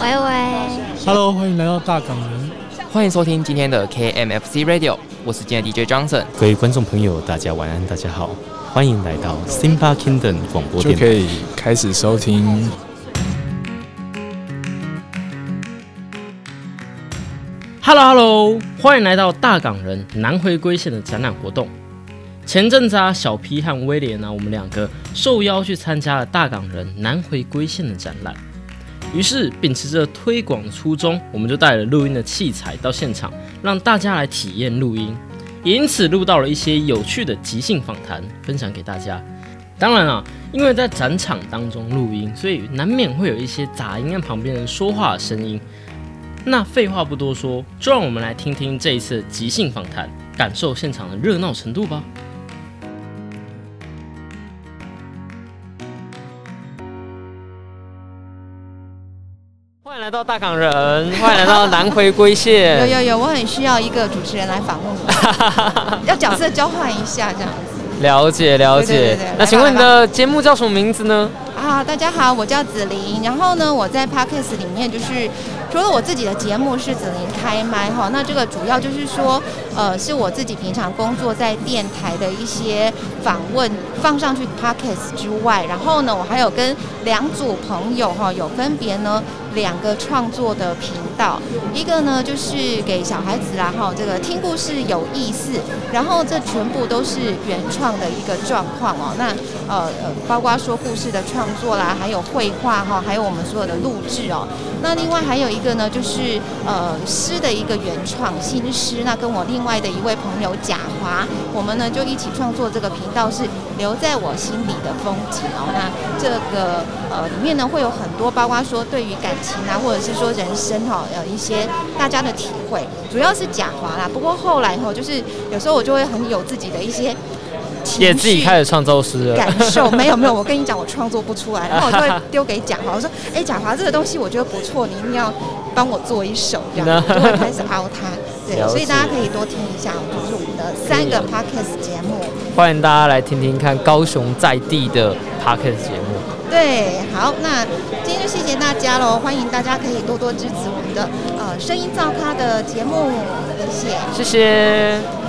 喂喂，Hello，欢迎来到大港人，欢迎收听今天的 KMFC Radio，我是今天的 DJ Johnson。各位观众朋友，大家晚安，大家好，欢迎来到 Simba Kingdom 广播电台，就可以开始收听。Hello Hello，欢迎来到大港人南回归线的展览活动。前阵子啊，小 P 和威廉呢，我们两个受邀去参加了大港人南回归线的展览。于是秉持着推广的初衷，我们就带了录音的器材到现场，让大家来体验录音。也因此录到了一些有趣的即兴访谈，分享给大家。当然啊，因为在展场当中录音，所以难免会有一些杂音跟旁边人说话的声音。那废话不多说，就让我们来听听这一次即兴访谈，感受现场的热闹程度吧。欢迎来到大港人，欢迎来到南回归线。有有有，我很需要一个主持人来访问我，要角色交换一下这样子。了解了解。那请问你的节目叫什么名字呢？啊，大家好，我叫子琳。然后呢，我在 Podcast 里面就是。除了我自己的节目是子琳开麦哈，那这个主要就是说，呃，是我自己平常工作在电台的一些访问放上去 podcast 之外，然后呢，我还有跟两组朋友哈，有分别呢两个创作的频道，一个呢就是给小孩子啦哈，这个听故事有意思，然后这全部都是原创的一个状况哦，那呃呃，包括说故事的创作啦，还有绘画哈，还有我们所有的录制哦，那另外还有一。个呢，就是呃诗的一个原创新诗，那跟我另外的一位朋友贾华，我们呢就一起创作这个频道是留在我心里的风景哦。那这个呃里面呢会有很多，包括说对于感情啊，或者是说人生哈，有一些大家的体会，主要是贾华啦。不过后来哈，就是有时候我就会很有自己的一些。也自己开始创作诗感受没有没有，我跟你讲，我创作不出来，然后我就会丢给贾华，我说，哎，贾华这个东西我觉得不错，你一定要帮我做一首，这样 就会开始凹他。对，所以大家可以多听一下，就是我们的三个 podcast 节目，欢迎大家来听听看高雄在地的 podcast 节目。对，好，那今天就谢谢大家喽，欢迎大家可以多多支持我们的呃声音造咖的节目，谢谢，谢谢。